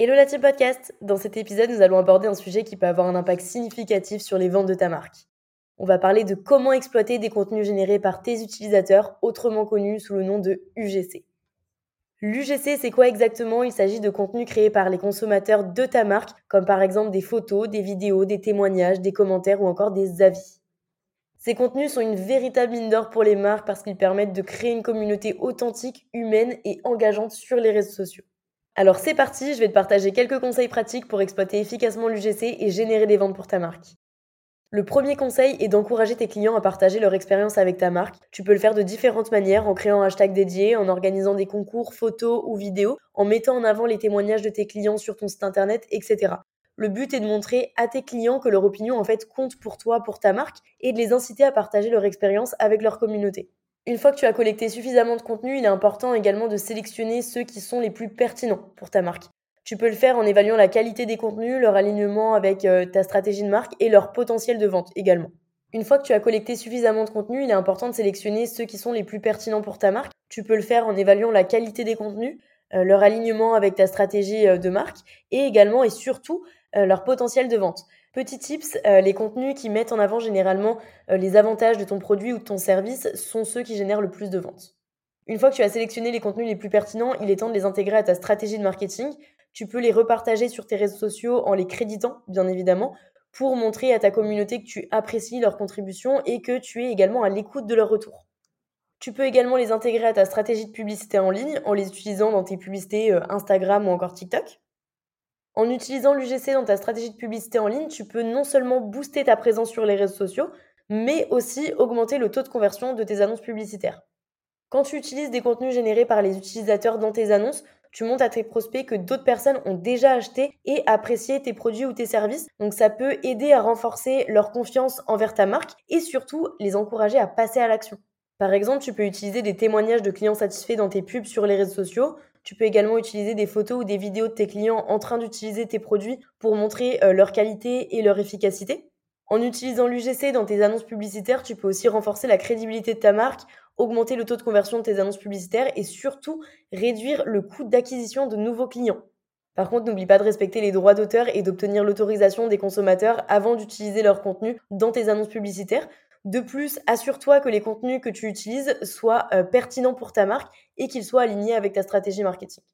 Hello la podcast Dans cet épisode, nous allons aborder un sujet qui peut avoir un impact significatif sur les ventes de ta marque. On va parler de comment exploiter des contenus générés par tes utilisateurs, autrement connus sous le nom de UGC. L'UGC, c'est quoi exactement? Il s'agit de contenus créés par les consommateurs de ta marque, comme par exemple des photos, des vidéos, des témoignages, des commentaires ou encore des avis. Ces contenus sont une véritable mine d'or pour les marques parce qu'ils permettent de créer une communauté authentique, humaine et engageante sur les réseaux sociaux. Alors c'est parti, je vais te partager quelques conseils pratiques pour exploiter efficacement l'UGC et générer des ventes pour ta marque. Le premier conseil est d'encourager tes clients à partager leur expérience avec ta marque. Tu peux le faire de différentes manières, en créant un hashtag dédié, en organisant des concours photos ou vidéos, en mettant en avant les témoignages de tes clients sur ton site internet, etc. Le but est de montrer à tes clients que leur opinion en fait compte pour toi, pour ta marque, et de les inciter à partager leur expérience avec leur communauté. Une fois que tu as collecté suffisamment de contenu, il est important également de sélectionner ceux qui sont les plus pertinents pour ta marque. Tu peux le faire en évaluant la qualité des contenus, leur alignement avec euh, ta stratégie de marque et leur potentiel de vente également. Une fois que tu as collecté suffisamment de contenu, il est important de sélectionner ceux qui sont les plus pertinents pour ta marque. Tu peux le faire en évaluant la qualité des contenus, euh, leur alignement avec ta stratégie euh, de marque et également et surtout leur potentiel de vente. Petit tips, les contenus qui mettent en avant généralement les avantages de ton produit ou de ton service sont ceux qui génèrent le plus de ventes. Une fois que tu as sélectionné les contenus les plus pertinents, il est temps de les intégrer à ta stratégie de marketing. Tu peux les repartager sur tes réseaux sociaux en les créditant, bien évidemment, pour montrer à ta communauté que tu apprécies leur contribution et que tu es également à l'écoute de leur retour. Tu peux également les intégrer à ta stratégie de publicité en ligne en les utilisant dans tes publicités euh, Instagram ou encore TikTok. En utilisant l'UGC dans ta stratégie de publicité en ligne, tu peux non seulement booster ta présence sur les réseaux sociaux, mais aussi augmenter le taux de conversion de tes annonces publicitaires. Quand tu utilises des contenus générés par les utilisateurs dans tes annonces, tu montres à tes prospects que d'autres personnes ont déjà acheté et apprécié tes produits ou tes services. Donc ça peut aider à renforcer leur confiance envers ta marque et surtout les encourager à passer à l'action. Par exemple, tu peux utiliser des témoignages de clients satisfaits dans tes pubs sur les réseaux sociaux. Tu peux également utiliser des photos ou des vidéos de tes clients en train d'utiliser tes produits pour montrer euh, leur qualité et leur efficacité. En utilisant l'UGC dans tes annonces publicitaires, tu peux aussi renforcer la crédibilité de ta marque augmenter le taux de conversion de tes annonces publicitaires et surtout réduire le coût d'acquisition de nouveaux clients. Par contre, n'oublie pas de respecter les droits d'auteur et d'obtenir l'autorisation des consommateurs avant d'utiliser leur contenu dans tes annonces publicitaires. De plus, assure-toi que les contenus que tu utilises soient euh, pertinents pour ta marque et qu'ils soient alignés avec ta stratégie marketing.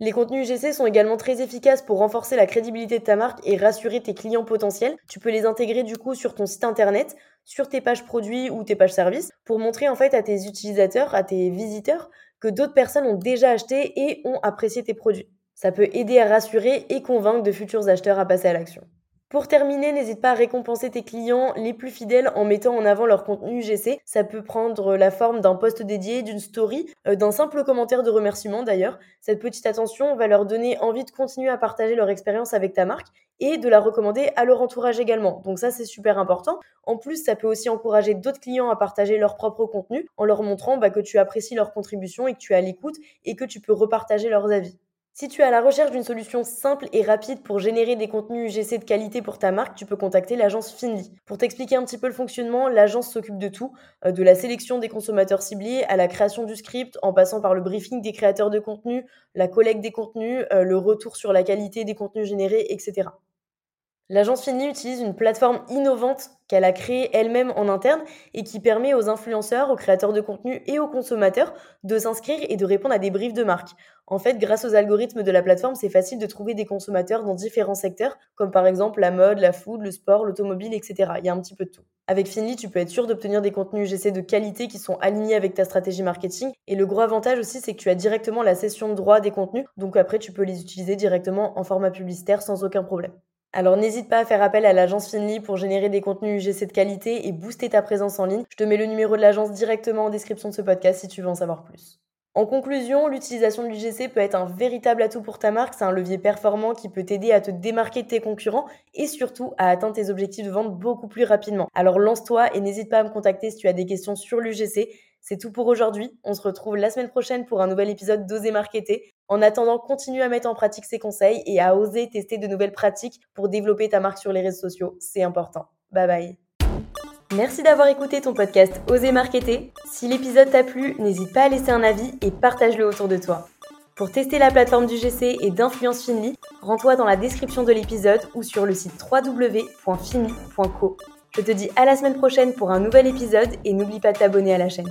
Les contenus UGC sont également très efficaces pour renforcer la crédibilité de ta marque et rassurer tes clients potentiels. Tu peux les intégrer du coup sur ton site internet, sur tes pages produits ou tes pages services pour montrer en fait à tes utilisateurs, à tes visiteurs que d'autres personnes ont déjà acheté et ont apprécié tes produits. Ça peut aider à rassurer et convaincre de futurs acheteurs à passer à l'action. Pour terminer, n'hésite pas à récompenser tes clients les plus fidèles en mettant en avant leur contenu UGC. Ça peut prendre la forme d'un post dédié, d'une story, euh, d'un simple commentaire de remerciement d'ailleurs. Cette petite attention va leur donner envie de continuer à partager leur expérience avec ta marque et de la recommander à leur entourage également. Donc ça, c'est super important. En plus, ça peut aussi encourager d'autres clients à partager leur propre contenu en leur montrant bah, que tu apprécies leur contribution et que tu es à l'écoute et que tu peux repartager leurs avis. Si tu es à la recherche d'une solution simple et rapide pour générer des contenus UGC de qualité pour ta marque, tu peux contacter l'agence Finly. Pour t'expliquer un petit peu le fonctionnement, l'agence s'occupe de tout, euh, de la sélection des consommateurs ciblés à la création du script, en passant par le briefing des créateurs de contenu, la collecte des contenus, euh, le retour sur la qualité des contenus générés, etc. L'agence Finly utilise une plateforme innovante qu'elle a créée elle-même en interne et qui permet aux influenceurs, aux créateurs de contenu et aux consommateurs de s'inscrire et de répondre à des briefs de marque. En fait, grâce aux algorithmes de la plateforme, c'est facile de trouver des consommateurs dans différents secteurs, comme par exemple la mode, la food, le sport, l'automobile, etc. Il y a un petit peu de tout. Avec Finly, tu peux être sûr d'obtenir des contenus GC de qualité qui sont alignés avec ta stratégie marketing. Et le gros avantage aussi, c'est que tu as directement la cession de droit des contenus, donc après tu peux les utiliser directement en format publicitaire sans aucun problème. Alors n'hésite pas à faire appel à l'agence Finly pour générer des contenus UGC de qualité et booster ta présence en ligne. Je te mets le numéro de l'agence directement en description de ce podcast si tu veux en savoir plus. En conclusion, l'utilisation de l'UGC peut être un véritable atout pour ta marque. C'est un levier performant qui peut t'aider à te démarquer de tes concurrents et surtout à atteindre tes objectifs de vente beaucoup plus rapidement. Alors lance-toi et n'hésite pas à me contacter si tu as des questions sur l'UGC. C'est tout pour aujourd'hui. On se retrouve la semaine prochaine pour un nouvel épisode d'Oser Marketer. En attendant, continue à mettre en pratique ces conseils et à oser tester de nouvelles pratiques pour développer ta marque sur les réseaux sociaux. C'est important. Bye bye. Merci d'avoir écouté ton podcast Oser Marketer. Si l'épisode t'a plu, n'hésite pas à laisser un avis et partage-le autour de toi. Pour tester la plateforme du GC et d'Influence Finly, rends-toi dans la description de l'épisode ou sur le site www.finly.co. Je te dis à la semaine prochaine pour un nouvel épisode et n'oublie pas de t'abonner à la chaîne.